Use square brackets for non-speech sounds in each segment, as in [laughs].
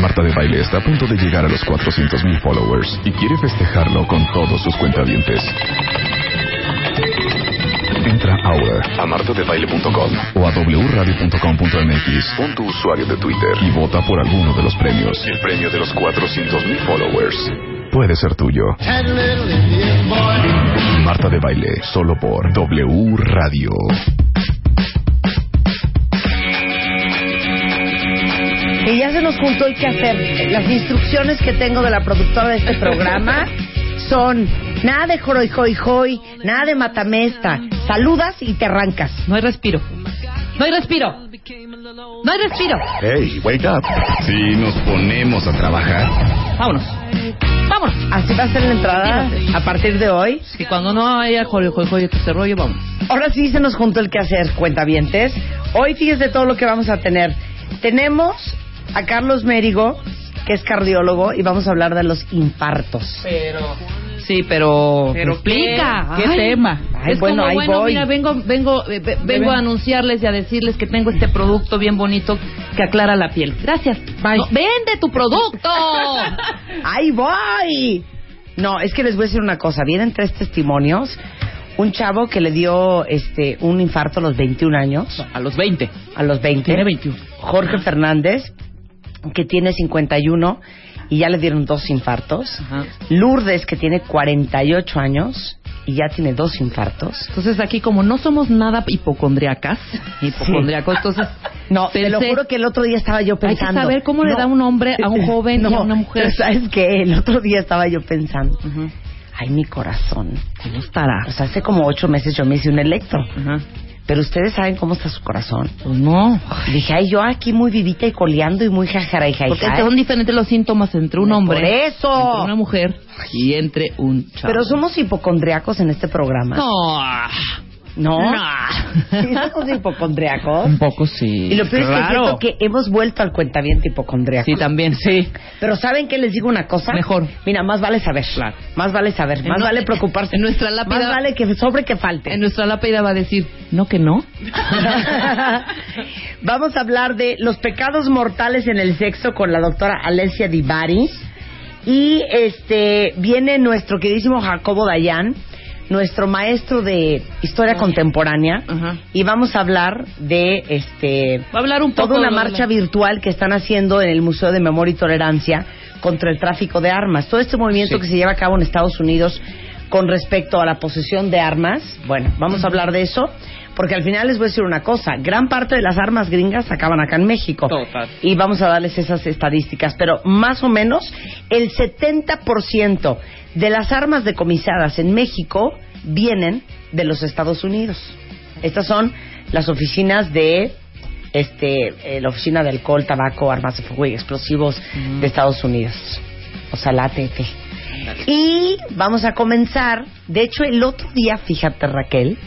Marta de Baile está a punto de llegar a los 400.000 followers y quiere festejarlo con todos sus cuentavientes. Entra ahora a martadebaile.com o a wradio.com.mx pon tu usuario de Twitter y vota por alguno de los premios. El premio de los 400.000 followers puede ser tuyo. Marta de Baile, solo por W Radio. Y ya se nos juntó el que hacer. Las instrucciones que tengo de la productora de este programa [laughs] son nada de joroy joy joy, nada de matamesta. Saludas y te arrancas. No hay respiro. No hay respiro. No hay respiro. Hey, wake up. Si nos ponemos a trabajar. Vámonos. Vámonos. Así va a ser la entrada a partir de hoy. Que cuando no haya joroy joy joy este rollo, vamos. Ahora sí se nos juntó el que hacer, cuentavientes. Hoy fíjese todo lo que vamos a tener. Tenemos a Carlos Mérigo, que es cardiólogo, y vamos a hablar de los infartos. Pero. Sí, pero. Pero explica. ¿qué? ¿Qué tema? Ay, es bueno, como, ahí bueno, voy. mira, vengo, vengo, eh, ve- vengo a anunciarles y a decirles que tengo este producto bien bonito que aclara la piel. Gracias. Bye. No, ¡Vende tu producto! [laughs] ¡Ahí voy! No, es que les voy a decir una cosa. Vienen tres testimonios. Un chavo que le dio este un infarto a los 21 años, a los 20. a los 20. Tiene 21. Jorge Fernández, que tiene 51 y ya le dieron dos infartos. Ajá. Lourdes, que tiene 48 años y ya tiene dos infartos. Entonces aquí como no somos nada hipocondriacas, hipocondriacos, entonces [laughs] No, te lo pensé, juro que el otro día estaba yo hay que pensando. saber cómo le No. da un hombre a un [laughs] joven y a No, una mujer. pero ¿Sabes qué? El otro día estaba yo pensando. Ujú. Ay, mi corazón. ¿Cómo estará? O sea, hace como ocho meses yo me hice un electro. Ajá. Pero ustedes saben cómo está su corazón. Pues no. Y dije, ay, yo aquí muy vivita y coleando y muy jajara y Porque jajara. son diferentes los síntomas entre un Por hombre, eso. entre una mujer y entre un chavo. Pero somos hipocondriacos en este programa. No. ¿No? No. [laughs] Sí, somos hipocondriacos. Un poco sí. Y lo peor es que Claro. siento que hemos vuelto al cuentaviente hipocondriaco. Sí, también, sí. Pero ¿saben qué les digo una cosa? Mejor. Mira, más vale saber. Claro. Más vale saber. Más vale preocuparse. en nuestra lápida- Más vale que sobre que falte. En nuestra lápida va a decir, no que no. [laughs] Vamos a hablar de los pecados mortales en el sexo con la doctora Alessia Divari. Y este viene nuestro queridísimo Jacobo Dayan, nuestro maestro de historia contemporánea. Ajá. Y vamos a hablar de este Va a hablar un poco toda una marcha virtual que están haciendo en el Museo de Memoria y Tolerancia contra el tráfico de armas. Todo este movimiento Sí. que se lleva a cabo en Estados Unidos con respecto a la posesión de armas. Bueno, vamos a hablar de eso. Porque al final les voy a decir una cosa, gran parte de las armas gringas acaban acá en México. Total. Y vamos a darles esas estadísticas, pero más o menos el 70% de las armas decomisadas en México vienen de los Estados Unidos. Estas son las oficinas de este eh, la oficina de alcohol, tabaco, armas de fuego y explosivos de Estados Unidos. O sea, la ATF. Y vamos a comenzar. De hecho, el otro día, fíjate Raquel,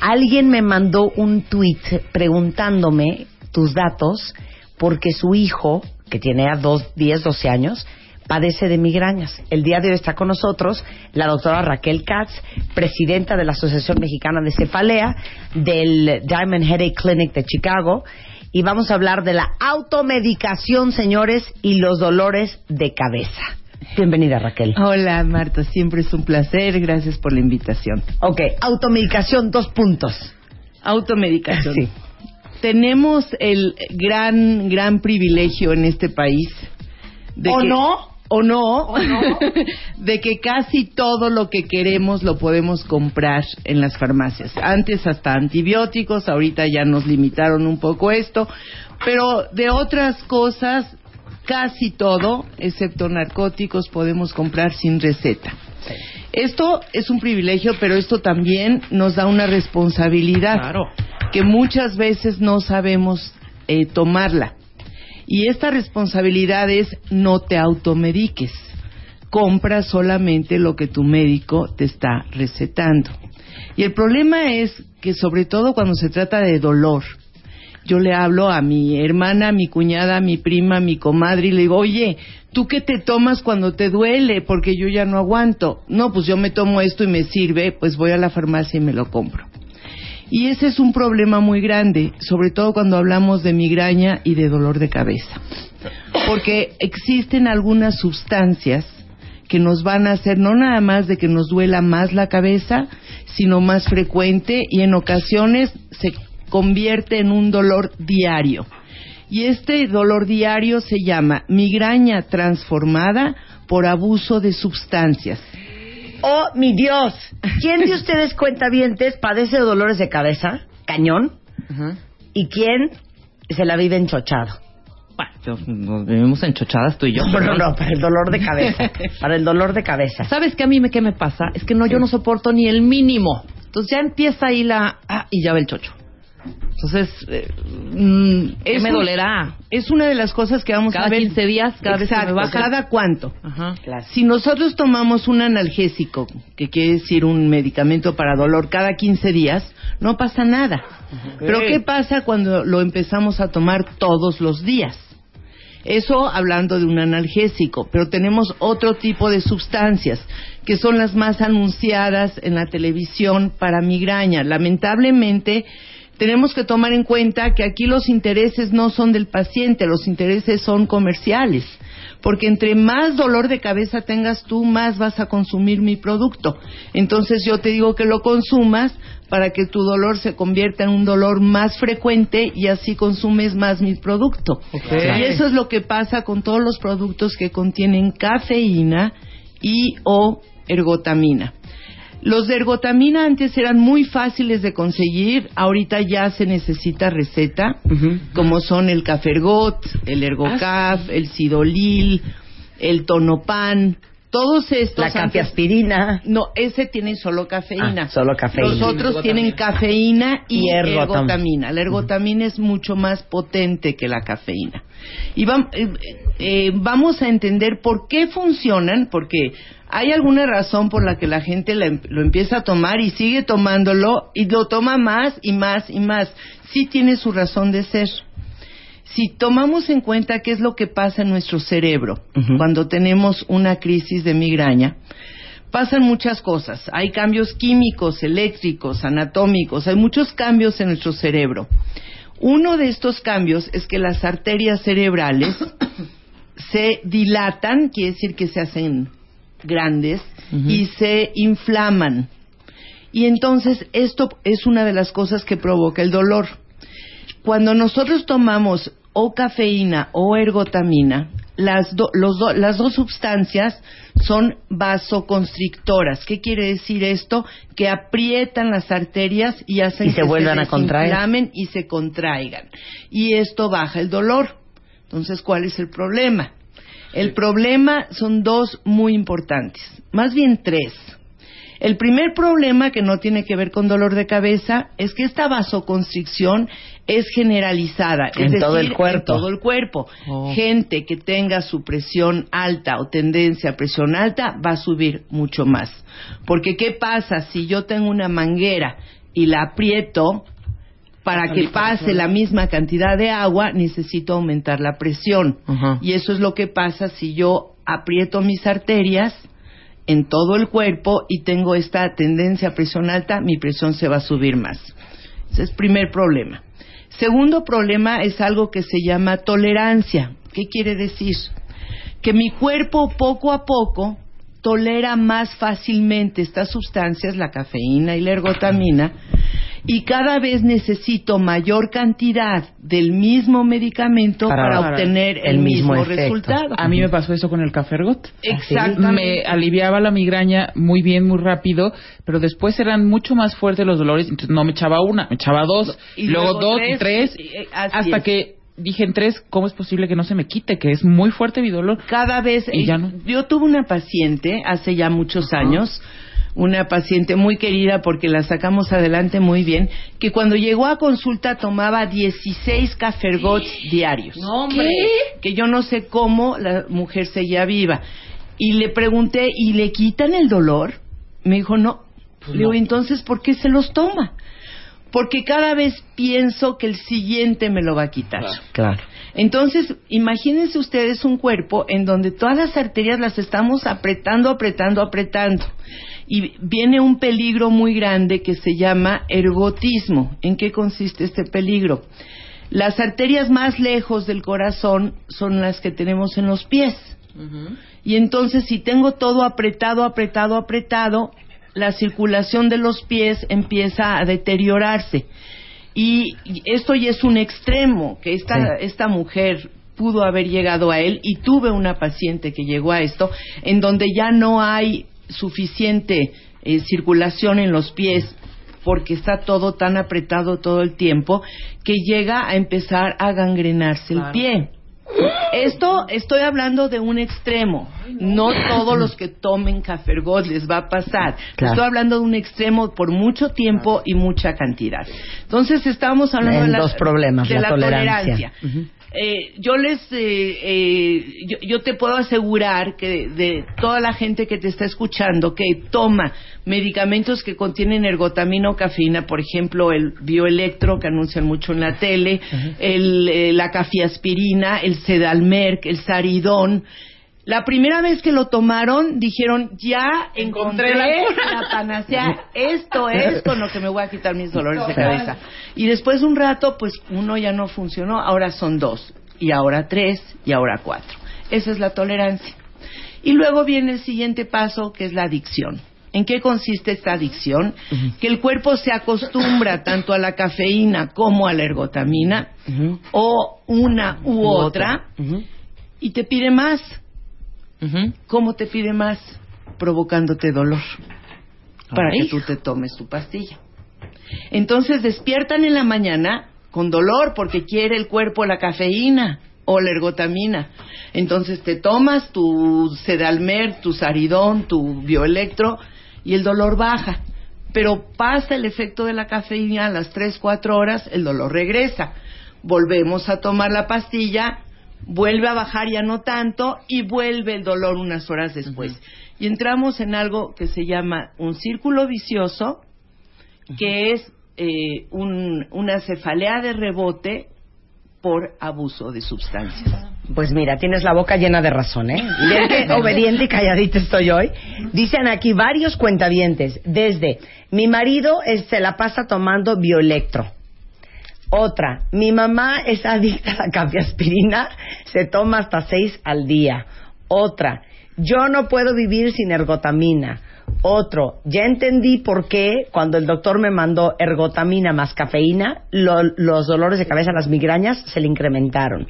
alguien me mandó un tweet preguntándome tus datos porque su hijo, que tiene a dos, 10, 12 años, padece de migrañas. El día de hoy está con nosotros la doctora Raquel Katz, presidenta de la Asociación Mexicana de Cefalea, del Diamond Headache Clinic de Chicago, y vamos a hablar de la automedicación, señores, y los dolores de cabeza. Bienvenida, Raquel. Hola Marta, siempre es un placer, gracias por la invitación. Ok, automedicación, dos puntos. Automedicación. Sí. Tenemos el gran, gran privilegio en este país. De ¿O que- no? ¿O no? [laughs] de que casi todo lo que queremos lo podemos comprar en las farmacias. Antes hasta antibióticos, ahorita ya nos limitaron un poco esto, pero de otras cosas, casi todo, excepto narcóticos, podemos comprar sin receta. Esto es un privilegio, pero esto también nos da una responsabilidad. Claro. que muchas veces no sabemos eh, tomarla. Y esta responsabilidad es no te automediques. Compra solamente lo que tu médico te está recetando. Y el problema es que sobre todo cuando se trata de dolor, yo le hablo a mi hermana, a mi cuñada, a mi prima, a mi comadre y le digo, oye, ¿tú qué te tomas cuando te duele? Porque yo ya no aguanto. No, pues yo me tomo esto y me sirve, pues voy a la farmacia y me lo compro. Y ese es un problema muy grande, sobre todo cuando hablamos de migraña y de dolor de cabeza. Porque existen algunas sustancias que nos van a hacer no nada más de que nos duela más la cabeza, sino más frecuente y en ocasiones se convierte en un dolor diario. Y este dolor diario se llama migraña transformada por abuso de sustancias. Oh, mi Dios. ¿Quién de ustedes cuentavientes padece de dolores de cabeza? Cañón. ¿Y quién se la vive enchochado? Bueno, nos vivimos enchochadas tú y yo. No, no, no, para el dolor de cabeza. Para el dolor de cabeza. ¿Sabes qué a mí me, qué me pasa? Es que no, yo no soporto ni el mínimo. Entonces ya empieza ahí la... Ah, y ya va el chocho. Entonces, eh, mm, ¿qué Es me un- dolerá? Es una de las cosas que vamos Cada a ver. 15 días, cada vez que me Exacto, baja. ¿Cada cuánto? Ajá. Claro. Si nosotros tomamos un analgésico, que quiere decir un medicamento para dolor, cada 15 días, no pasa nada. Pero ¿qué pasa cuando lo empezamos a tomar todos los días? Eso hablando de un analgésico, pero tenemos otro tipo de sustancias que son las más anunciadas en la televisión para migraña. Lamentablemente, tenemos que tomar en cuenta que aquí los intereses no son del paciente, los intereses son comerciales. Porque entre más dolor de cabeza tengas tú, más vas a consumir mi producto. Entonces yo te digo que lo consumas para que tu dolor se convierta en un dolor más frecuente y así consumes más mi producto. Y eso es lo que pasa con todos los productos que contienen cafeína y o ergotamina. Los de ergotamina antes eran muy fáciles de conseguir, ahorita ya se necesita receta, como son el Cafergot, el Ergocaf, el Sidolil, el Tonopan, todos estos. La capiaspirina. No, ese tiene solo cafeína. Ah, solo cafeína. Los otros tienen cafeína y, Y ergotam- ergotamina. La ergotamina es mucho más potente que la cafeína. Y vam- eh, eh, vamos a entender por qué funcionan, porque hay alguna razón por la que la gente la em- lo empieza a tomar y sigue tomándolo y lo toma más y más y más. Sí tiene su razón de ser. Si tomamos en cuenta qué es lo que pasa en nuestro cerebro cuando tenemos una crisis de migraña, pasan muchas cosas. Hay cambios químicos, eléctricos, anatómicos, hay muchos cambios en nuestro cerebro. Uno de estos cambios es que las arterias cerebrales [coughs] se dilatan, quiere decir que se hacen grandes y se inflaman. Y entonces esto es una de las cosas que provoca el dolor. Cuando nosotros tomamos o cafeína o ergotamina, las, do- los do- las dos sustancias son vasoconstrictoras. ¿Qué quiere decir esto? Que aprietan las arterias y hacen Y se que vuelvan a contraer. desinflamen y se contraigan. Y esto baja el dolor. Entonces, ¿cuál es el problema? El problema son dos muy importantes, más bien tres. El primer problema, que no tiene que ver con dolor de cabeza, es que esta vasoconstricción es generalizada. es En todo decir, el cuerpo. En todo el cuerpo. Oh. Gente que tenga su presión alta o tendencia a presión alta va a subir mucho más. Porque, ¿qué pasa si yo tengo una manguera y la aprieto? Para que pase la misma cantidad de agua, necesito aumentar la presión. Y eso es lo que pasa si yo aprieto mis arterias en todo el cuerpo y tengo esta tendencia a presión alta, mi presión se va a subir más. Ese es el primer problema. Segundo problema es algo que se llama tolerancia. ¿Qué quiere decir? Que mi cuerpo poco a poco tolera más fácilmente estas sustancias, la cafeína y la ergotamina, y cada vez necesito mayor cantidad del mismo medicamento Para- para, para obtener el, el mismo resultado. A mí me pasó eso con el café ergot. Exactamente. Me aliviaba la migraña muy bien, muy rápido, pero después eran mucho más fuertes los dolores, entonces no me echaba una, me echaba dos, Y luego, luego dos tres, y tres, así hasta es. que dije en tres, ¿cómo es posible que no se me quite? Que es muy fuerte mi dolor. cada vez Y ya no. yo tuve una paciente hace ya muchos años una paciente muy querida porque la sacamos adelante muy bien, que cuando llegó a consulta tomaba 16 cafergots diarios. Que yo no sé cómo la mujer seguía viva. Y le pregunté, ¿y le quitan el dolor? Me dijo, no. le digo, entonces, ¿por qué se los toma? Porque cada vez pienso que el siguiente me lo va a quitar. Claro. Entonces, imagínense ustedes un cuerpo en donde todas las arterias las estamos apretando, apretando, apretando. Y viene un peligro muy grande que se llama ergotismo. ¿En qué consiste este peligro? Las arterias más lejos del corazón son las que tenemos en los pies. Y entonces, si tengo todo apretado, apretado, apretado, la circulación de los pies empieza a deteriorarse. Y esto ya es un extremo, que esta, esta mujer pudo haber llegado a él y tuve una paciente que llegó a esto, en donde ya no hay suficiente eh, circulación en los pies porque está todo tan apretado todo el tiempo que llega a empezar a gangrenarse el pie. Esto estoy hablando de un extremo. No todos los que tomen cafergot les va a pasar. Estoy hablando de un extremo por mucho tiempo y mucha cantidad. Entonces estamos hablando de, la, dos problemas, de la, tolerancia. Eh, yo les, eh, eh, yo, te puedo asegurar que de, toda la gente que te está escuchando que toma medicamentos que contienen ergotamina o cafeína, por ejemplo el bioelectro que anuncian mucho en la tele, el, la cafiaspirina, el sedalmerc, el saridón, la primera vez que lo tomaron, dijeron, ya encontré, la, panacea, [laughs] esto es con lo que me voy a quitar mis dolores de cabeza. Y después de un rato, pues uno ya no funcionó, ahora son dos, y ahora tres, y ahora cuatro. Esa es la tolerancia. Y luego viene el siguiente paso, que es la adicción. ¿En qué consiste esta adicción? Que el cuerpo se acostumbra [laughs] tanto a la cafeína como a la ergotamina, o una u, otra, y te pide más ¿Cómo te pide más? Provocándote dolor para que tú te tomes tu pastilla. Entonces despiertan en la mañana con dolor porque quiere el cuerpo la cafeína o la ergotamina. Entonces te tomas tu sedalmer, tu saridón, tu bioelectro y el dolor baja. Pero pasa el efecto de la cafeína a las 3, 4 horas, el dolor regresa. Volvemos a tomar la pastilla vuelve a bajar ya no tanto y vuelve el dolor unas horas después. Y entramos en algo que se llama un círculo vicioso, que es eh, una cefalea de rebote por abuso de sustancias. Pues mira, tienes la boca llena de razón, ¿eh? [laughs] obediente y calladita estoy hoy. Dicen aquí varios cuentavientes, desde mi marido se la pasa tomando bioelectro otra, mi mamá es adicta a la cafiaspirina, se toma hasta seis al día. Otra, yo no puedo vivir sin ergotamina. Otro, ya entendí por qué cuando el doctor me mandó ergotamina más cafeína, los dolores de cabeza, las migrañas se le incrementaron.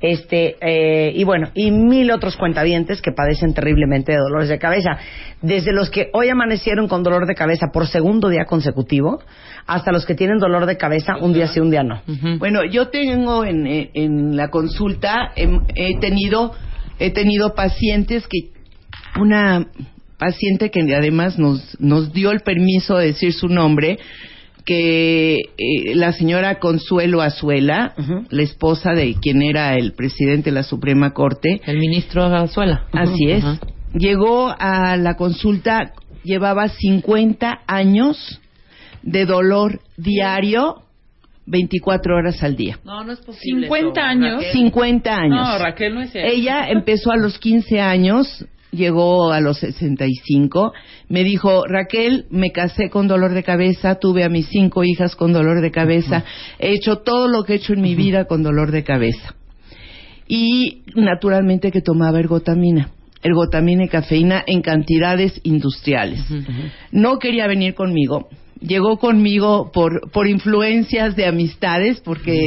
Este, eh, y bueno, y mil otros cuentavientes que padecen terriblemente de dolores de cabeza. Desde los que hoy amanecieron con dolor de cabeza por segundo día consecutivo, hasta los que tienen dolor de cabeza un día sí, un día no. Bueno, yo tengo en, en la consulta, he, tenido, he tenido pacientes que, una paciente que además nos, nos dio el permiso de decir su nombre, que eh, la señora Consuelo Azuela, la esposa de quien era el presidente de la Suprema Corte, el ministro Azuela, así es, llegó a la consulta, llevaba 50 años de dolor diario 24 horas al día. No, no es posible. 50 años. 50 años. No, Raquel no es Ella empezó a los 15 años llegó a los 65, me dijo, Raquel, me casé con dolor de cabeza, tuve a mis cinco hijas con dolor de cabeza, he hecho todo lo que he hecho en mi vida con dolor de cabeza. Y naturalmente que tomaba ergotamina, ergotamina y cafeína en cantidades industriales. No quería venir conmigo. Llegó conmigo por, por influencias de amistades, porque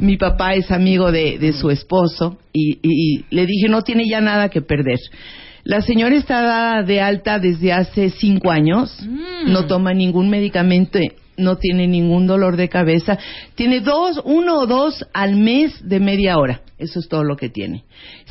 mi papá es amigo de, su esposo, y, y le dije, no tiene ya nada que perder la señora está de alta desde hace cinco años, mm. no toma ningún medicamento, no tiene ningún dolor de cabeza, tiene dos, uno o dos al mes de media hora, eso es todo lo que tiene.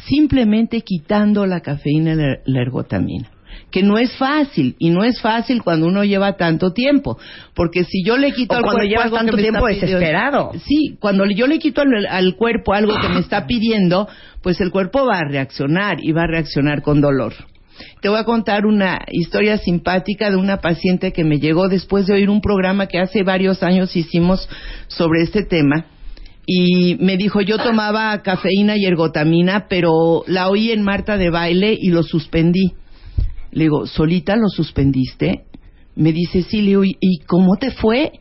Simplemente quitando la cafeína y la ergotamina que no es fácil y no es fácil cuando uno lleva tanto tiempo, porque si yo le quito O al cuando cuerpo algo tanto que me tiempo está pidiendo- desesperado. Sí, cuando yo le quito al, al cuerpo algo que me está [clears throat] pidiendo, pues el cuerpo va a reaccionar y va a reaccionar con dolor. Te voy a contar una historia simpática de una paciente que me llegó después de oír un programa que hace varios años hicimos sobre este tema y me dijo yo tomaba cafeína y ergotamina, pero la oí en Marta de baile y lo suspendí. Le digo, ¿solita lo suspendiste? Me dice, sí, le digo, "¿Y- ¿y cómo te fue?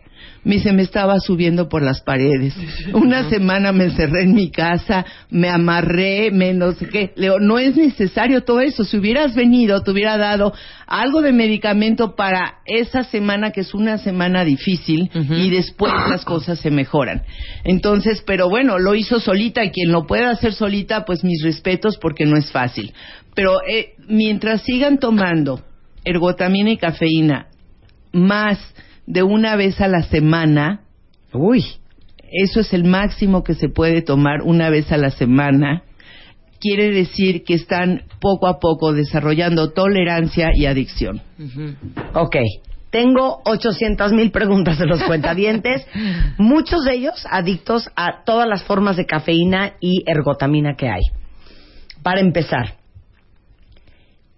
Me dice, me estaba subiendo por las paredes. Una semana me encerré en mi casa, me amarré, me no sé qué. Le digo, no es necesario todo eso. Si hubieras venido, te hubiera dado algo de medicamento para esa semana, que es una semana difícil, y después las cosas se mejoran. Entonces, pero bueno, lo hizo solita y quien lo pueda hacer solita, pues mis respetos porque no es fácil. Pero eh, mientras sigan tomando ergotamina y cafeína más de una vez a la semana, Uy, eso es el máximo que se puede tomar una vez a la semana, quiere decir que están poco a poco desarrollando tolerancia y adicción. ok. Tengo 800 mil preguntas de los [laughs] cuentavientes, muchos de ellos adictos a todas las formas de cafeína y ergotamina que hay. Para empezar,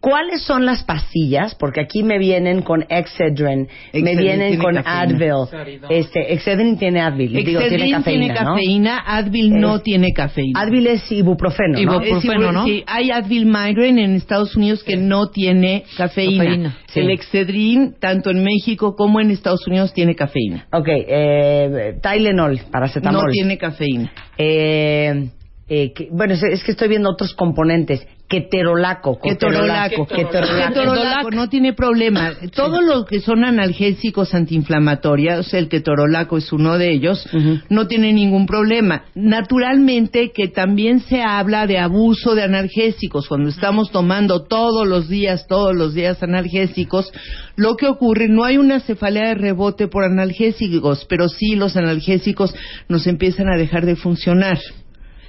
¿cuáles son las pastillas? Porque aquí me vienen con Excedrin, me Excedrin vienen con cafeína. Advil. Este, Excedrin tiene Advil, digo, tiene Excedrin cafeína, tiene ¿no? cafeína, Advil no Es- tiene cafeína. Advil es ibuprofeno, ¿no? Ibuprofeno. ¿no? sí, hay Advil Migraine en Estados Unidos que no tiene cafeína. Cafeína, sí. El Excedrin, tanto en México como en Estados Unidos, tiene cafeína. Ok, eh, Tylenol, paracetamol. No tiene cafeína. Eh, eh, que- bueno, es, que estoy viendo otros componentes. Keterolaco. Ketorolaco. Ketorolaco. Ketorolaco no tiene problema. Todo lo que son analgésicos antiinflamatorios, el ketorolaco es uno de ellos, no tiene ningún problema. Naturalmente que también se habla de abuso de analgésicos. Cuando estamos tomando todos los días, todos los días analgésicos, lo que ocurre, no hay una cefalea de rebote por analgésicos, pero sí los analgésicos nos empiezan a dejar de funcionar.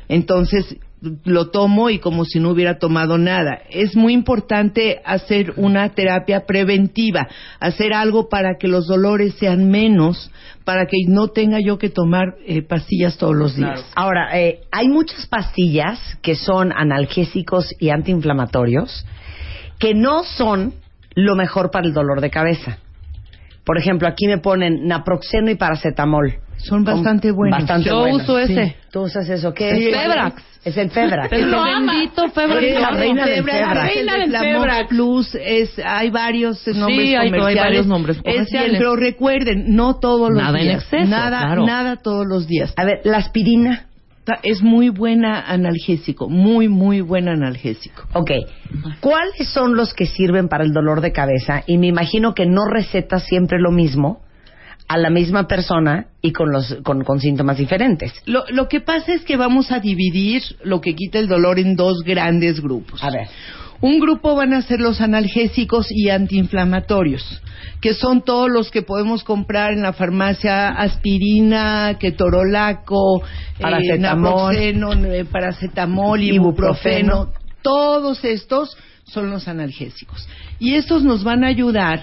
Entonces lo tomo y como si no hubiera tomado nada. Es muy importante hacer una terapia preventiva, hacer algo para que los dolores sean menos, para que no tenga yo que tomar eh, pastillas todos los días. Ahora, eh, hay muchas pastillas que son analgésicos y antiinflamatorios que no son lo mejor para el dolor de cabeza. Por ejemplo, aquí me ponen naproxeno y paracetamol. Son bastante buenos. Bastante Yo buenos. uso ese. Sí. ¿Tú usas eso? ¿Qué Sí, es? Febrax. Es el Febrax. Pero Lo bendito Febrax. Eres la reina del Febrax, el Reina de del Febrax. Plus, es, hay varios nombres hay- hay comerciales. varios nombres Es- comerciales. pero recuerden, no todos los Nada en días. exceso, Nada, claro. nada todos los días. A ver, la aspirina. Es muy buena analgésico, muy, muy buen analgésico. Ok. ¿Cuáles son los que sirven para el dolor de cabeza? Y me imagino que no recetas siempre lo mismo a la misma persona y con, los, con, con síntomas diferentes. Lo, lo que pasa es que vamos a dividir lo que quita el dolor en dos grandes grupos. A ver. Un grupo van a ser los analgésicos y antiinflamatorios, que son todos los que podemos comprar en la farmacia, aspirina, ketorolaco, eh, Paracetamol. naproxeno, eh, paracetamol, Ibuprofeno. ibuprofeno. Todos estos son los analgésicos. Y estos nos van a ayudar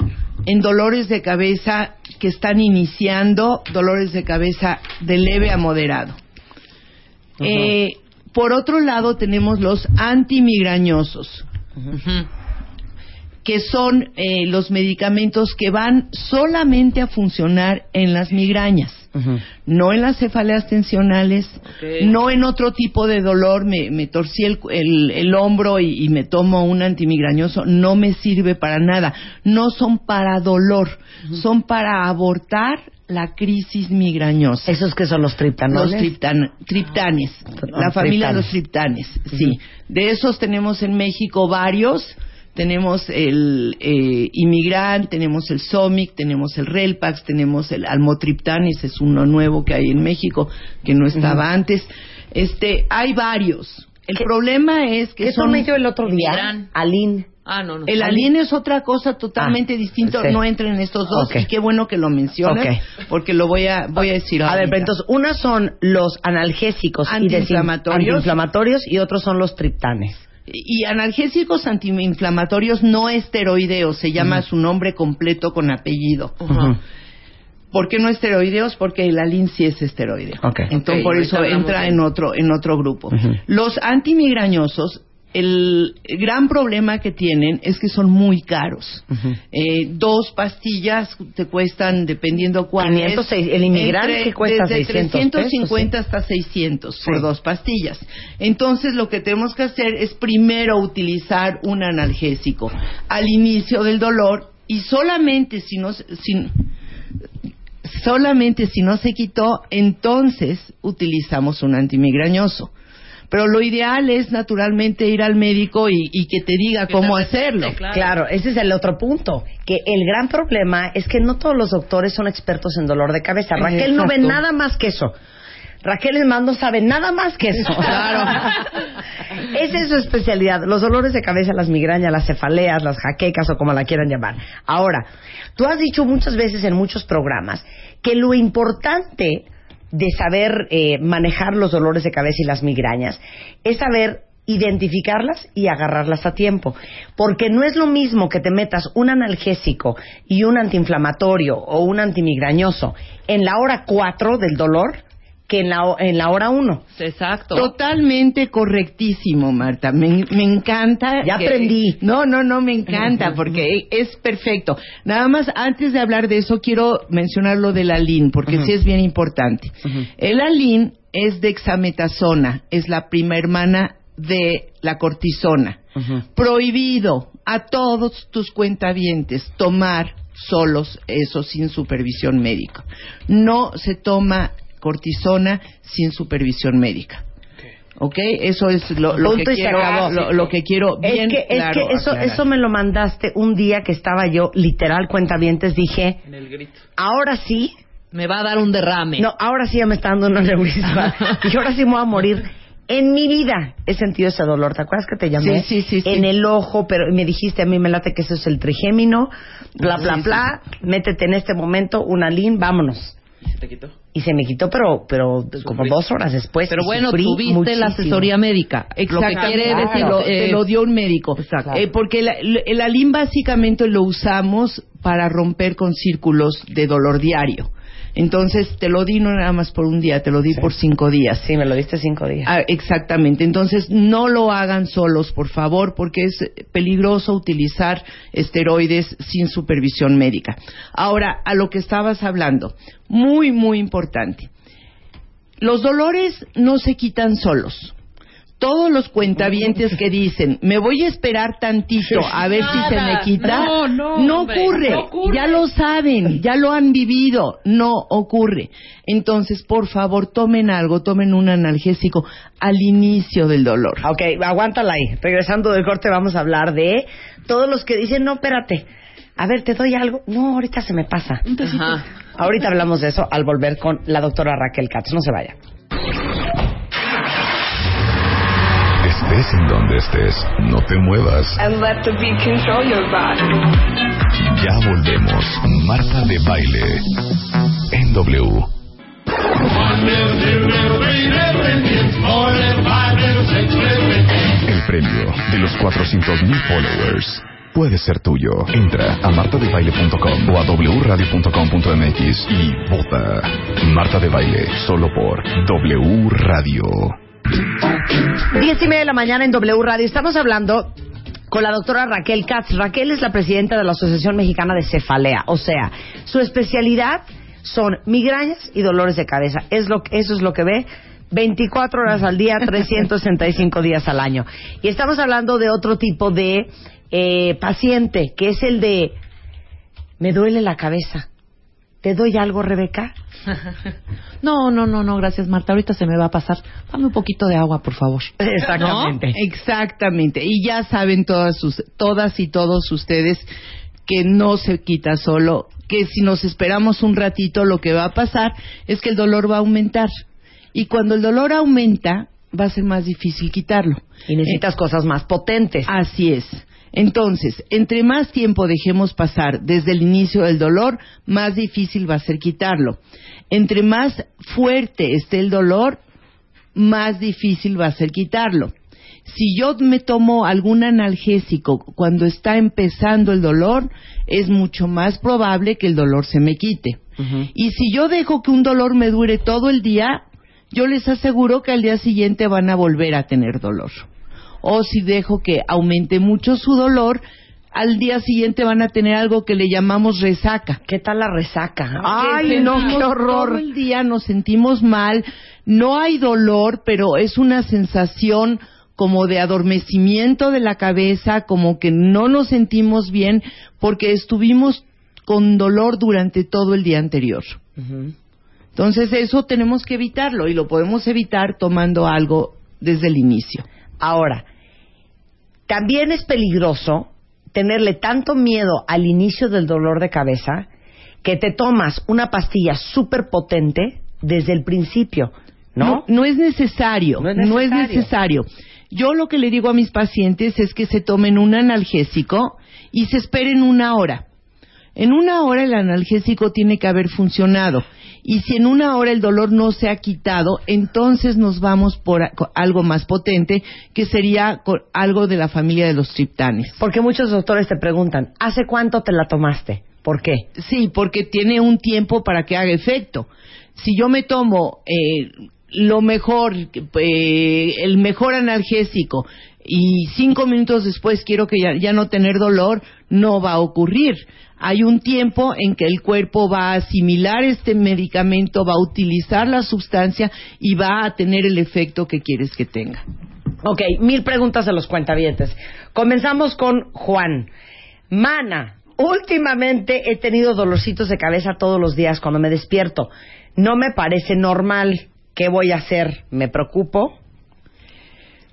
en dolores de cabeza que están iniciando, dolores de cabeza de leve a moderado. Eh, por otro lado tenemos los antimigrañosos, que son eh, los medicamentos que van solamente a funcionar en las migrañas, no en las cefaleas tensionales, no en otro tipo de dolor, me, me torcí el, el- el hombro y, y me tomo un antimigrañoso, no me sirve para nada, no son para dolor, son para abortar la crisis migrañosa. ¿Esos que son los triptanoles? Los triptan- triptanes, Ah, la familia de los triptanes. sí. De esos tenemos en México varios. Tenemos el eh, Imigran, tenemos el Somic, tenemos el Relpax, tenemos el Almotriptan, ese es uno nuevo que hay en México que no estaba antes. Este, hay varios. El ¿Qué- problema es que ¿Qué son yo el otro día? Alin. Ah, no, no. el alien es otra cosa totalmente Ah, distinto, sí. no entra en estos dos y qué bueno que lo mencionas porque lo voy a voy a decir A ver, pero entonces, unas son los analgésicos y Antiinflamatorios. antiinflamatorios y otros son los triptanes. Y analgésicos antiinflamatorios no esteroideos, se llama su nombre completo con apellido. ¿Por qué no esteroideos? Porque el alin sí es esteroideo. Ok. Entonces por eso entra en otro en otro grupo. Los antimigrañosos el gran problema que tienen es que son muy caros. Eh, dos pastillas te cuestan, dependiendo cuál 500, es, el Inmigran, entre- ¿qué cuesta? Desde 600 350 pesos, hasta 600 por dos pastillas. Entonces lo que tenemos que hacer es primero utilizar un analgésico al inicio del dolor y solamente si no, se- si, solamente si no se quitó, entonces utilizamos un antimigrañoso. Pero lo ideal es naturalmente ir al médico y, y que te diga Que cómo hacerlo. claro. Claro, ese es el otro punto. Que el gran problema es que no todos los doctores son expertos en dolor de cabeza. Raquel no ve nada más que eso. Raquel Esmar no sabe nada más que eso. Claro. [laughs] Esa es su especialidad. Los dolores de cabeza, las migrañas, las cefaleas, las jaquecas o como la quieran llamar. Ahora, tú has dicho muchas veces en muchos programas que lo importante de saber eh, manejar los dolores de cabeza y las migrañas es saber identificarlas y agarrarlas a tiempo. Porque no es lo mismo que te metas un analgésico y un antiinflamatorio o un antimigrañoso en la hora 4 del dolor que en la, en la hora 1. Exacto. Totalmente correctísimo, Marta. Me, me encanta. Ya que- aprendí. No, no, no, me encanta porque es perfecto. Nada más, antes de hablar de eso, quiero mencionar lo del alin, porque sí es bien importante. El alin es dexametasona, es la prima hermana de la cortisona. Prohibido a todos tus cuentavientes tomar solos eso sin supervisión médica. No se toma cortisona sin supervisión médica. ¿Ok? Eso es lo, lo que Punto y se quiero, acabó. lo, lo que quiero bien es que, es claro que eso, aclarar. eso me lo mandaste un día que estaba yo, literal, cuentavientes, dije, En el grito. ahora sí, Me va a dar un derrame. no, ahora sí ya me está dando un aneurisma, [laughs] y ahora sí me voy a morir. En mi vida he sentido ese dolor. ¿Te acuerdas que te llamé? Sí, sí, sí, sí. En el ojo, pero me dijiste a mí me late que eso es el trigémino, bla, bla, Sí, sí. bla. Métete en este momento una lin, vámonos. ¿Se te quitó? Y se me quitó, pero, pero como dos horas después. Pero bueno, tuviste la asesoría médica. Lo que Exacto. quiere Claro, decir te, lo, eh, te lo dio un médico. Exacto. Eh, porque la- el, alin básicamente lo usamos para romper con círculos de dolor diario. Entonces te lo di no nada más por un día, te lo di por cinco días. Sí, me lo diste cinco días. Ah, exactamente. Entonces, no lo hagan solos, por favor, porque es peligroso utilizar esteroides sin supervisión médica. Ahora, a lo que estabas hablando, muy, muy importante. Los dolores no se quitan solos. Todos los cuentavientes que dicen, me voy a esperar tantito a ver si se me quita, No, no, hombre, ocurre. no ocurre. Ya lo saben, ya lo han vivido, no ocurre. Entonces, por favor, tomen algo, tomen un analgésico al inicio del dolor. Ok, aguántala ahí. Regresando del corte vamos a hablar de todos los que dicen, no, espérate. A ver, ¿te doy algo? No, ahorita se me pasa. Ajá. Ahorita hablamos de eso al volver con la doctora Raquel Katz. No se vaya. Estés en donde estés, no te muevas. and let the beat control your body. Ya volvemos. Marta de Baile. En W. El premio de los 400 mil followers puede ser tuyo. Entra a martadebaile.com o a wradio.com.mx y vota. Marta de Baile, solo por W Radio. Diez y media de la mañana en W Radio. Estamos hablando con la doctora Raquel Katz. Raquel es la presidenta de la Asociación Mexicana de Cefalea. O sea, su especialidad son migrañas y dolores de cabeza. Es lo, eso es lo que ve 24 horas al día, [laughs] 365 días al año. Y estamos hablando de otro tipo de eh, paciente, que es el de me duele la cabeza. ¿Te doy algo, Rebeca? [laughs] No, no, no, no, gracias Marta. Ahorita se me va a pasar. Dame un poquito de agua, por favor. [laughs] Exactamente. Exactamente. Y ya saben todas, sus, todas y todos ustedes que no se quita solo, que si nos esperamos un ratito lo que va a pasar es que el dolor va a aumentar. Y cuando el dolor aumenta, va a ser más difícil quitarlo. Y necesitas cosas más potentes. Así es. Entonces, entre más tiempo dejemos pasar desde el inicio del dolor, más difícil va a ser quitarlo. Entre más fuerte esté el dolor, más difícil va a ser quitarlo. Si yo me tomo algún analgésico cuando está empezando el dolor, es mucho más probable que el dolor se me quite. Y si yo dejo que un dolor me dure todo el día, yo les aseguro que al día siguiente van a volver a tener dolor. O si dejo que aumente mucho su dolor, al día siguiente van a tener algo que le llamamos resaca. ¿Qué tal la resaca? Ay, no, qué horror. todo Todo el día nos sentimos mal, no hay dolor, pero es una sensación como de adormecimiento de la cabeza, como que no nos sentimos bien porque estuvimos con dolor durante todo el día anterior. Entonces eso tenemos que evitarlo y lo podemos evitar tomando algo desde el inicio. Ahora, también es peligroso tenerle tanto miedo al inicio del dolor de cabeza que te tomas una pastilla súper potente desde el principio, ¿no? No, es necesario, No es no es necesario. necesario. Yo lo que le digo a mis pacientes es que se tomen un analgésico y se esperen una hora. En una hora el analgésico tiene que haber funcionado. Y si en una hora el dolor no se ha quitado, entonces nos vamos por algo más potente, que sería algo de la familia de los triptanes. Porque muchos doctores te preguntan, ¿hace cuánto te la tomaste? ¿Por qué? Sí, porque tiene un tiempo para que haga efecto. Si yo me tomo eh, lo mejor, eh, el mejor analgésico y cinco minutos después quiero que ya, ya no tener dolor, no va a ocurrir. Hay un tiempo en que el cuerpo va a asimilar este medicamento, va a utilizar la sustancia y va a tener el efecto que quieres que tenga. Ok, mil preguntas de los cuentavientes. Comenzamos con Juan. Mana, últimamente he tenido dolorcitos de cabeza todos los días cuando me despierto. No me parece normal. ¿Qué voy a hacer? ¿Me preocupo?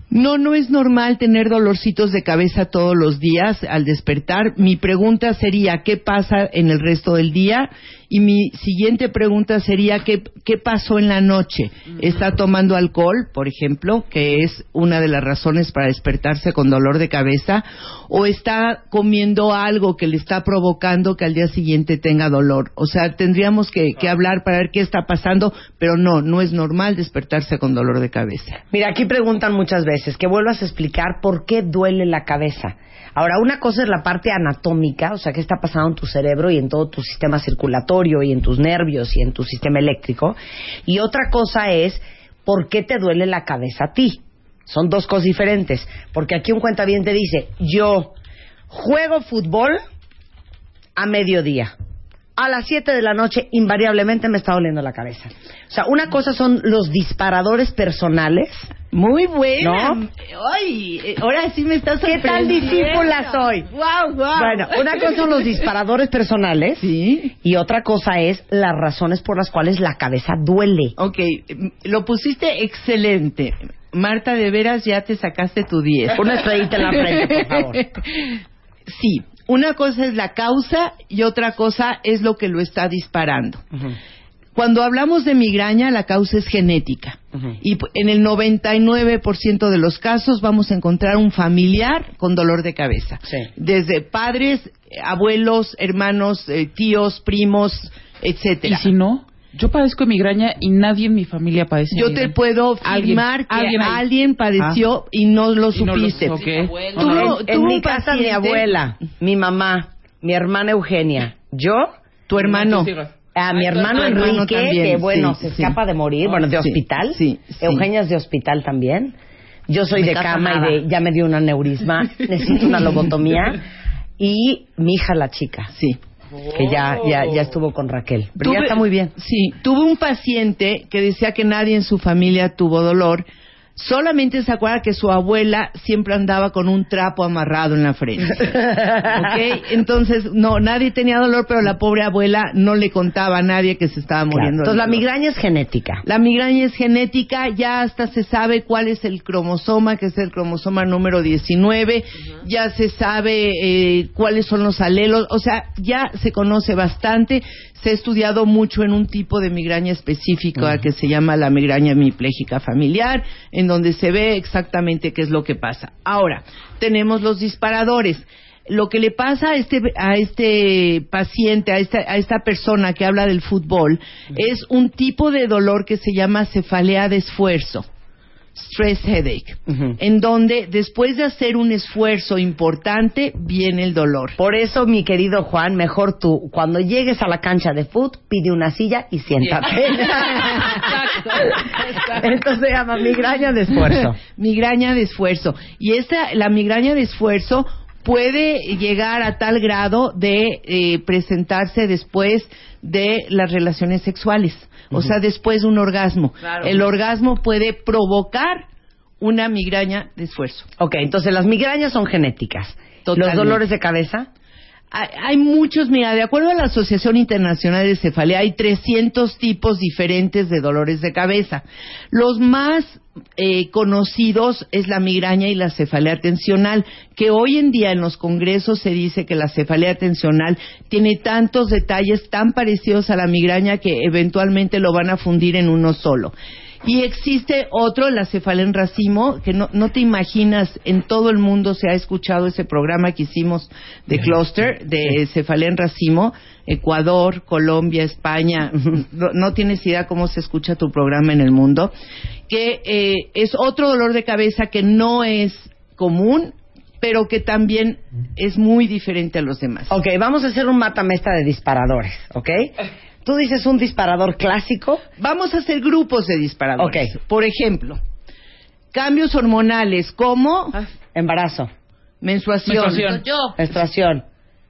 No, no es normal tener dolorcitos de cabeza todos los días al despertar. Mi pregunta sería, ¿qué pasa en el resto del día? Y mi siguiente pregunta sería, ¿qué, qué pasó en la noche? ¿Está tomando alcohol, por ejemplo, que es una de las razones para despertarse con dolor de cabeza? ¿O está comiendo algo que le está provocando que al día siguiente tenga dolor? O sea, tendríamos que, que hablar para ver qué está pasando, pero no, no es normal despertarse con dolor de cabeza. Mira, aquí preguntan muchas veces que vuelvas a explicar por qué duele la cabeza. Ahora, una cosa es la parte anatómica, o sea, qué está pasando en tu cerebro y en todo tu sistema circulatorio y en tus nervios y en tu sistema eléctrico. Y otra cosa es por qué te duele la cabeza a ti. Son dos cosas diferentes. Porque aquí un cuentaviente dice, yo juego fútbol a mediodía. A las 7 de la noche invariablemente me está doliendo la cabeza. O sea, una cosa son los disparadores personales. Muy buena. ¿No? Ay, eh, ahora sí me estás ¿Qué tal sorprendiendo. discípula soy? Wow, wow. Bueno, una cosa son los disparadores personales Sí. y otra cosa es las razones por las cuales la cabeza duele. Ok, mm, lo pusiste excelente. Marta, de veras ya te sacaste tu 10. Una estrellita en la frente, por favor. [laughs] Sí, una cosa es la causa y otra cosa es lo que lo está disparando. Cuando hablamos de migraña, la causa es genética. Ujú. Y p- en el 99% de los casos vamos a encontrar un familiar con dolor de cabeza. Sí. Desde padres, abuelos, hermanos, eh, tíos, primos, ¿Y etcétera. si no? Yo padezco de migraña y nadie en mi familia padece Yo te puedo Alguien- afirmar que alguien padeció y no lo Y no lo- supiste. Tú- en tú en mi casa mi abuela, mi mamá, mi hermana Eugenia, yo, Tu hermano. A mi hermano Enrique, también, que bueno, sí, se sí. escapa de morir, bueno, de Sí, hospital. sí, sí. Eugenia es de hospital también. Yo soy Me de cama nada. y de, ya me dio un aneurisma, [laughs] necesito una lobotomía. Y mi hija la chica, Sí. que ya, ya, ya estuvo con Raquel. Pero ya está muy bien. Sí, tuve un paciente que decía que nadie en su familia tuvo dolor. Solamente se acuerda que su abuela siempre andaba con un trapo amarrado en la frente. [laughs] ¿Ok? Entonces, no, nadie tenía dolor, pero la pobre abuela no le contaba a nadie que se estaba muriendo. Entonces la migraña es genética. La migraña es genética, ya hasta se sabe cuál es el cromosoma, que es el cromosoma número 19, ya se sabe eh, cuáles son los alelos, o sea, ya se conoce bastante, se ha estudiado mucho en un tipo de migraña específica que se llama la migraña hemipléjica familiar, en donde se ve exactamente qué es lo que pasa. Ahora, tenemos los disparadores lo que le pasa a este a este paciente, a esta a esta persona que habla del fútbol es un tipo de dolor que se llama cefalea de esfuerzo. Stress headache, en donde después de hacer un esfuerzo importante viene el dolor. Por eso, mi querido Juan, mejor tú, cuando llegues a la cancha de foot, pide una silla y siéntate. [laughs] Esto se llama migraña de esfuerzo. [laughs] migraña de esfuerzo. Y esta, la migraña de esfuerzo puede llegar a tal grado de eh, presentarse después de las relaciones sexuales. O sea, después de un orgasmo. El orgasmo puede provocar una migraña de esfuerzo. Ok, entonces las migrañas son genéticas. ¿Los dolores de cabeza? Hay, muchos, mira, de acuerdo a la Asociación Internacional de Cefalea, hay 300 tipos diferentes de dolores de cabeza. Los más eh, conocidos es la migraña y la cefalea tensional, que hoy en día en los congresos se dice que la cefalea tensional tiene tantos detalles tan parecidos a la migraña que eventualmente lo van a fundir en uno solo. Y existe otro, la cefalea en racimo, que no, no te imaginas, en todo el mundo se ha escuchado ese programa que hicimos de Cluster, de cefalea en racimo, Ecuador, Colombia, España, [laughs] no, no tienes idea cómo se escucha tu programa en el mundo, que eh, es otro dolor de cabeza que no es común, pero que también es muy diferente a los demás. Ok, vamos a hacer un matamesta de disparadores, ¿ok? [laughs] Tú dices un disparador clásico. Vamos a hacer grupos de disparadores. Ok. Por ejemplo, cambios hormonales como Embarazo, menstruación, Menstruación. Yo, menstruación,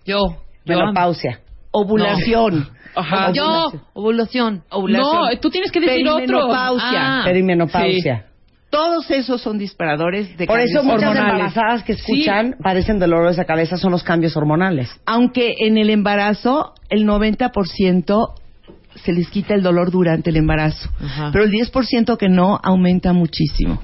yo, yo. menopausia. ovulación, Ajá. Yo, ovulación. ovulación, No, tú tienes que decir otro. perimenopausia. Ah. Perimenopausia. Todos esos son disparadores de Por eso muchas hormonales. embarazadas que escuchan padecen dolores de cabeza son los cambios hormonales. Aunque en el embarazo el 90% se les quita el dolor durante el embarazo, Ajá. pero el 10% que no aumenta muchísimo.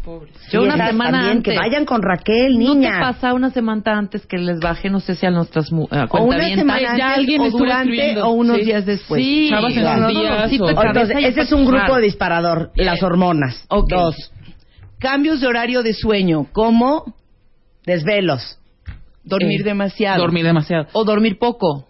Yo una esas semana también, antes. Que vayan con Raquel, ¿No te niña. pasa una semana antes que les baje, no sé si a nuestras eh, O una semana ya antes, alguien o durante o unos Sí. días después. Sí, en claro. los días, Sí, o- de Entonces, ese es un grupo de disparador, las hormonas. Ok. Dos, Cambios de horario de sueño, como desvelos. dormir Eh, demasiado Dormir demasiado. o dormir poco.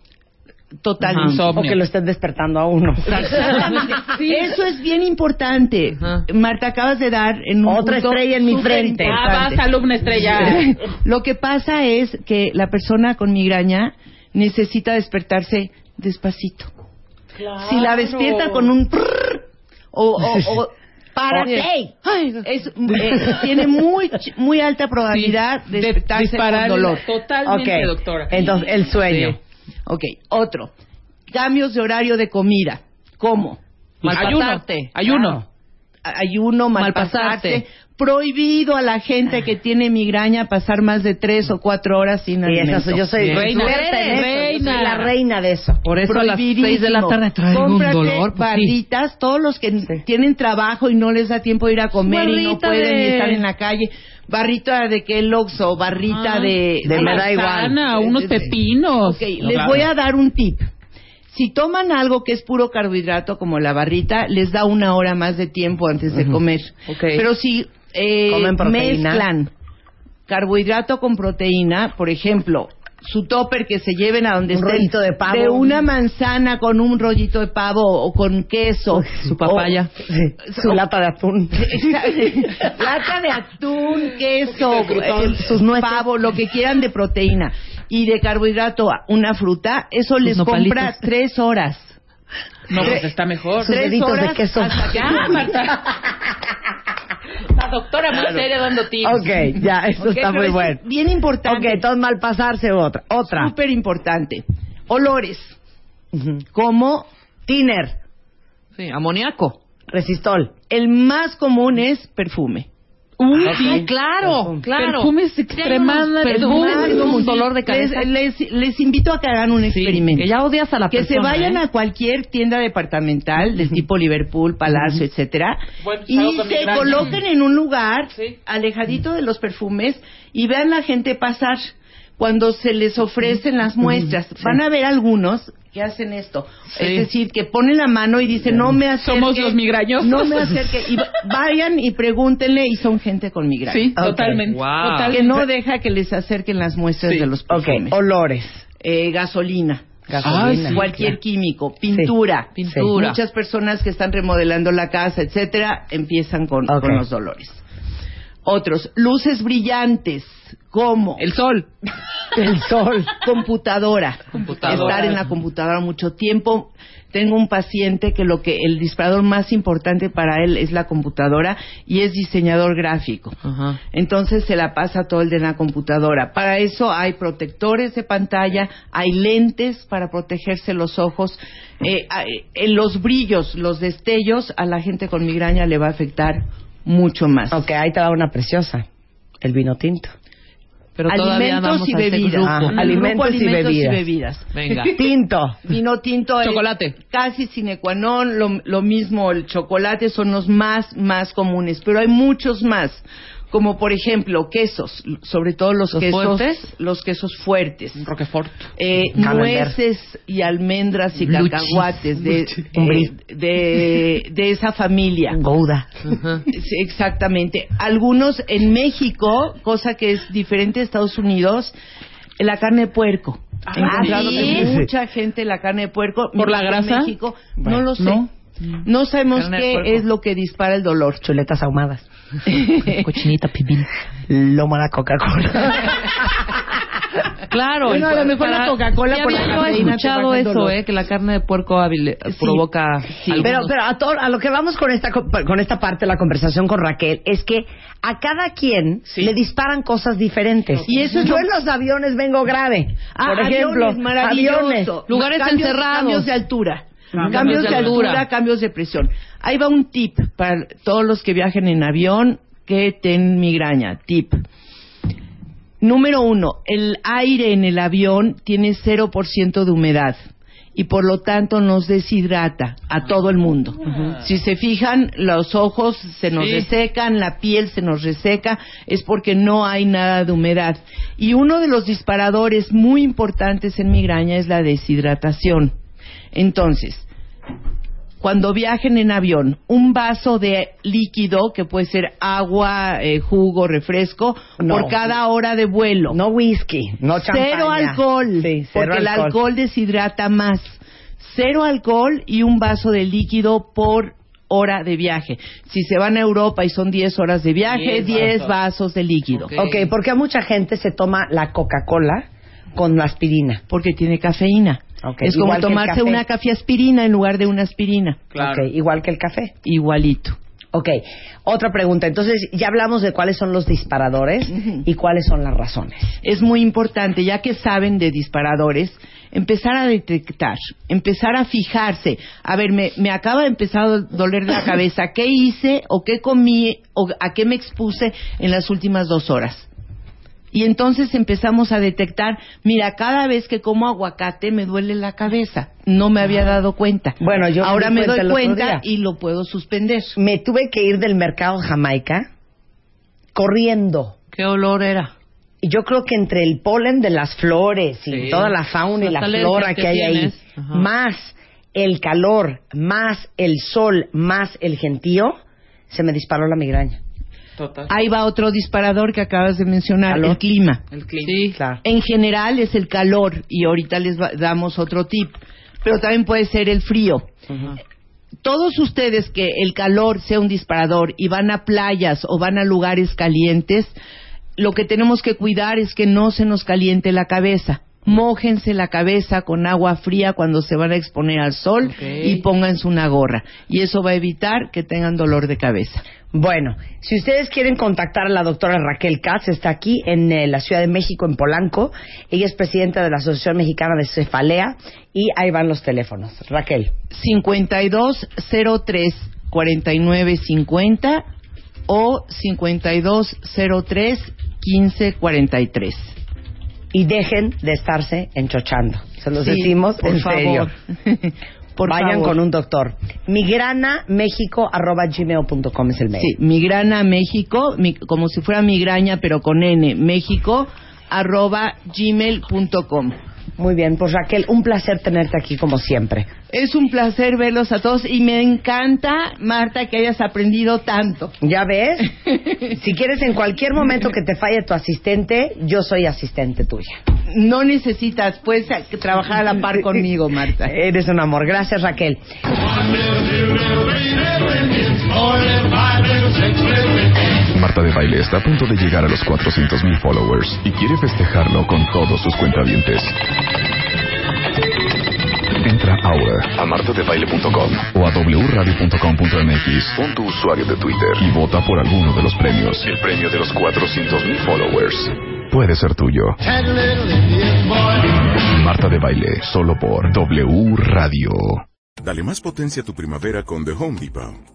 Totalmente. Insomnio. O que lo estén despertando a uno. [laughs] Exactamente. Eso es bien importante. Ajá. Marta, acabas de dar en un Otra punto estrella en mi frente. Ah, vas, alumna estrella. [laughs] Lo que pasa es que la persona con migraña necesita despertarse despacito. Si la despierta con un prrr, o, o, o párate, es, eh, tiene muy muy alta probabilidad de De despertarse disparar con dolor. Totalmente, Ok. doctora. Entonces, el sueño. Sí. Ok, otro. Cambios de horario de comida. ¿Cómo? Ayuno. Malpasarte. Ayuno. ayuno, malpasarse. Malpasarte. Prohibido a la gente que tiene migraña pasar más de tres o cuatro horas sin alimento. yo soy Reina. en eso, yo soy Reina. la reina de eso. Por eso a las seis de la tarde traigo un dolor. pues, sí. barritas, todos los que tienen trabajo y no les da tiempo de ir a comer y no pueden de- y están en la calle. Barrita de Kellogg's o barrita Ah. de... De me da igual. Manzana, unos pepinos. Ok, les voy a dar un tip. Si toman algo que es puro carbohidrato como la barrita, les da una hora más de tiempo antes de comer. Ok. Pero si eh, Comen proteína. mezclan carbohidrato con proteína, por ejemplo, su topper que se lleven a donde Un estén, rollito de pavo. una manzana con un rollito de pavo o con queso, Su papaya. Sí, su lata de atún. [laughs] Lata de atún, queso, eh, sus nueces. pavo, lo que quieran de proteína. Y de carbohidrato, una fruta, eso les compra tres horas. No, pues está mejor. Sus Tres deditos de horas queso. hasta que- [laughs] Marta. La doctora muy seria dando tips. Ok, ya, eso Ok, está muy es bueno. Bien importante. Ok, entonces mal pasarse otra. Otra. Súper importante. Olores. Ujú. Como Tiner, Sí, amoníaco. resistol. el más común es perfume. Sí, Claro, claro. Perfumes extremadamente. perfumes común. dolor de cabeza. Les, les, les invito a que hagan un experimento. Que ya odias a la que se vayan ¿eh? a cualquier tienda departamental del tipo Liverpool, Palacio, etcétera, Bueno, pues, y con se coloquen en un lugar Sí. alejadito de los perfumes y vean la gente pasar cuando se les ofrecen las muestras. Van a ver algunos que hacen esto, Sí. es decir, que ponen la mano y dicen no me acerque, Somos los migrañosos. no me acerque y va- [laughs] vayan y pregúntenle y son gente con migraña. Sí, totalmente. Wow. totalmente. Que no deja que les acerquen las muestras Sí. de los Ok, perfumes. olores. Eh, gasolina. Gasolina. sí. cualquier químico, pintura, Sí. Pintura. Muchas personas que están remodelando la casa, etcétera, empiezan con los dolores. Otros, luces brillantes, como El sol. [laughs] El sol. computadora. Computadora. Estar en la computadora mucho tiempo. Tengo un paciente que lo que el disparador más importante para él es la computadora y es diseñador gráfico. Ajá. Entonces se la pasa todo el día en la computadora. Para eso hay protectores de pantalla, hay lentes para protegerse los ojos. Eh, eh, los brillos, los destellos, a la gente con migraña le va a afectar mucho más. Ok, ahí te va una preciosa. El vino tinto. Pero alimentos y bebidas. grupo. Grupo alimentos y alimentos bebidas. y bebidas. Venga. [laughs] Tinto. Vino tinto Chocolate. casi sine qua non, lo, lo mismo el chocolate son los más más comunes, pero hay muchos más, como por ejemplo quesos, sobre todo los, ¿Los quesos fuertes? los quesos fuertes. Roquefort. Eh, nueces y almendras y Luchis. cacahuates de, eh, de, de esa familia. [laughs] Gouda. Sí, exactamente. Algunos en México, cosa que es diferente de Estados Unidos, la carne de puerco. Encontrado ¿sí? que mucha gente la carne de puerco. ¿Por la mientras en grasa? México, Bueno, no lo sé. no. No, sabemos de qué es lo que dispara el dolor. Chuletas ahumadas. [laughs] Cochinita pibil. Loma la Coca-Cola. [laughs] Claro. Bueno, a lo mejor la Coca-Cola por la había yo escuchado eso, eh, que la carne de puerco hábil provoca... algunos- Pero, pero a, todo- a lo que vamos con esta, co- con esta parte de la conversación con Raquel es que a cada quien le disparan cosas diferentes. Y eso es Yo lo- en los aviones vengo grave. Ah, Por ejemplo, aviones, aviones. Lugares cambios, encerrados. Cambios de altura. Cambios Cambios, de altura. altura. cambios de presión. Ahí va un tip para todos los que viajen en avión que ten migraña. Tip. Número uno, el aire en el avión tiene 0% de humedad y por lo tanto nos deshidrata a todo el mundo. Si se fijan, los ojos se nos Sí. resecan, la piel se nos reseca, es porque no hay nada de humedad. Y uno de los disparadores muy importantes en migraña es la deshidratación. Entonces, cuando viajen en avión, un vaso de líquido, que puede ser agua, eh, jugo, refresco, No. por cada hora de vuelo. No whisky, no champaña. Cero alcohol, Sí, cero porque el alcohol. deshidrata más. Cero alcohol y un vaso de líquido por hora de viaje. Si se van a Europa y son 10 horas de viaje, Diez 10 vasos. vasos de líquido. Ok. Ok, porque a mucha gente se toma la Coca-Cola con la aspirina. Porque tiene cafeína. Es como tomarse café. una cafeaspirina en lugar de una aspirina. Ok, igual que el café. Igualito. Ok, otra pregunta. Entonces, ya hablamos de cuáles son los disparadores y cuáles son las razones. es muy importante, ya que saben de disparadores, empezar a detectar, empezar a fijarse. A ver, me, me acaba de empezar a doler la [coughs] cabeza. ¿Qué hice o qué comí o a qué me expuse en las últimas dos horas? Y entonces empezamos a detectar, mira, cada vez que como aguacate me duele la cabeza. No me había dado cuenta. Bueno, yo me Ahora me cuenta doy cuenta y lo puedo suspender. Me tuve que ir del mercado Jamaica corriendo. ¿Qué olor era? Yo creo que entre el polen de las flores y Sí. toda la fauna y Las la flora que, que hay ahí. Ajá. más el calor, más el sol, más el gentío, se me disparó la migraña. Total. Ahí va otro disparador que acabas de mencionar, Calor. el clima. El clima. Sí, claro. En general es el calor y ahorita les va- damos otro tip, pero también puede ser el frío. Todos ustedes que el calor sea un disparador y van a playas o van a lugares calientes, lo que tenemos que cuidar es que no se nos caliente la cabeza. Mójense la cabeza con agua fría cuando se van a exponer al sol Ok. y pónganse una gorra. Y eso va a evitar que tengan dolor de cabeza. Bueno, si ustedes quieren contactar a la doctora Raquel Katz, está aquí en eh, la Ciudad de México, en Polanco. Ella es presidenta de la Asociación Mexicana de Cefalea y ahí van los teléfonos. Raquel. 5203 4950 o 5203 1543. Y dejen de estarse enchochando. Se los Sí, decimos por en favor. serio. [laughs] Por Vayan favor. con un doctor. Migranamexico.gmail.com es el mail. Sí, migrana México, mi- como si fuera migraña pero con N, México arroba gmail.com. Muy bien, pues Raquel, un placer tenerte aquí como siempre. Es un placer verlos a todos y me encanta, Marta, que hayas aprendido tanto. ¿Ya ves? [laughs] si quieres en cualquier momento que te falle tu asistente, yo soy asistente tuya. No necesitas, puedes a- trabajar a la par conmigo, Marta. [laughs] Eres un amor. Gracias, Raquel. Marta de Baile está a punto de llegar a los 400 mil followers y quiere festejarlo con todos sus cuentavientes. Entra ahora a martadebaile.com o a wradio.com.mx con tu usuario de Twitter y vota por alguno de los premios. El premio de los 400 mil followers puede ser tuyo. Marta de Baile, solo por W Radio. Dale más potencia a tu primavera con The Home Depot.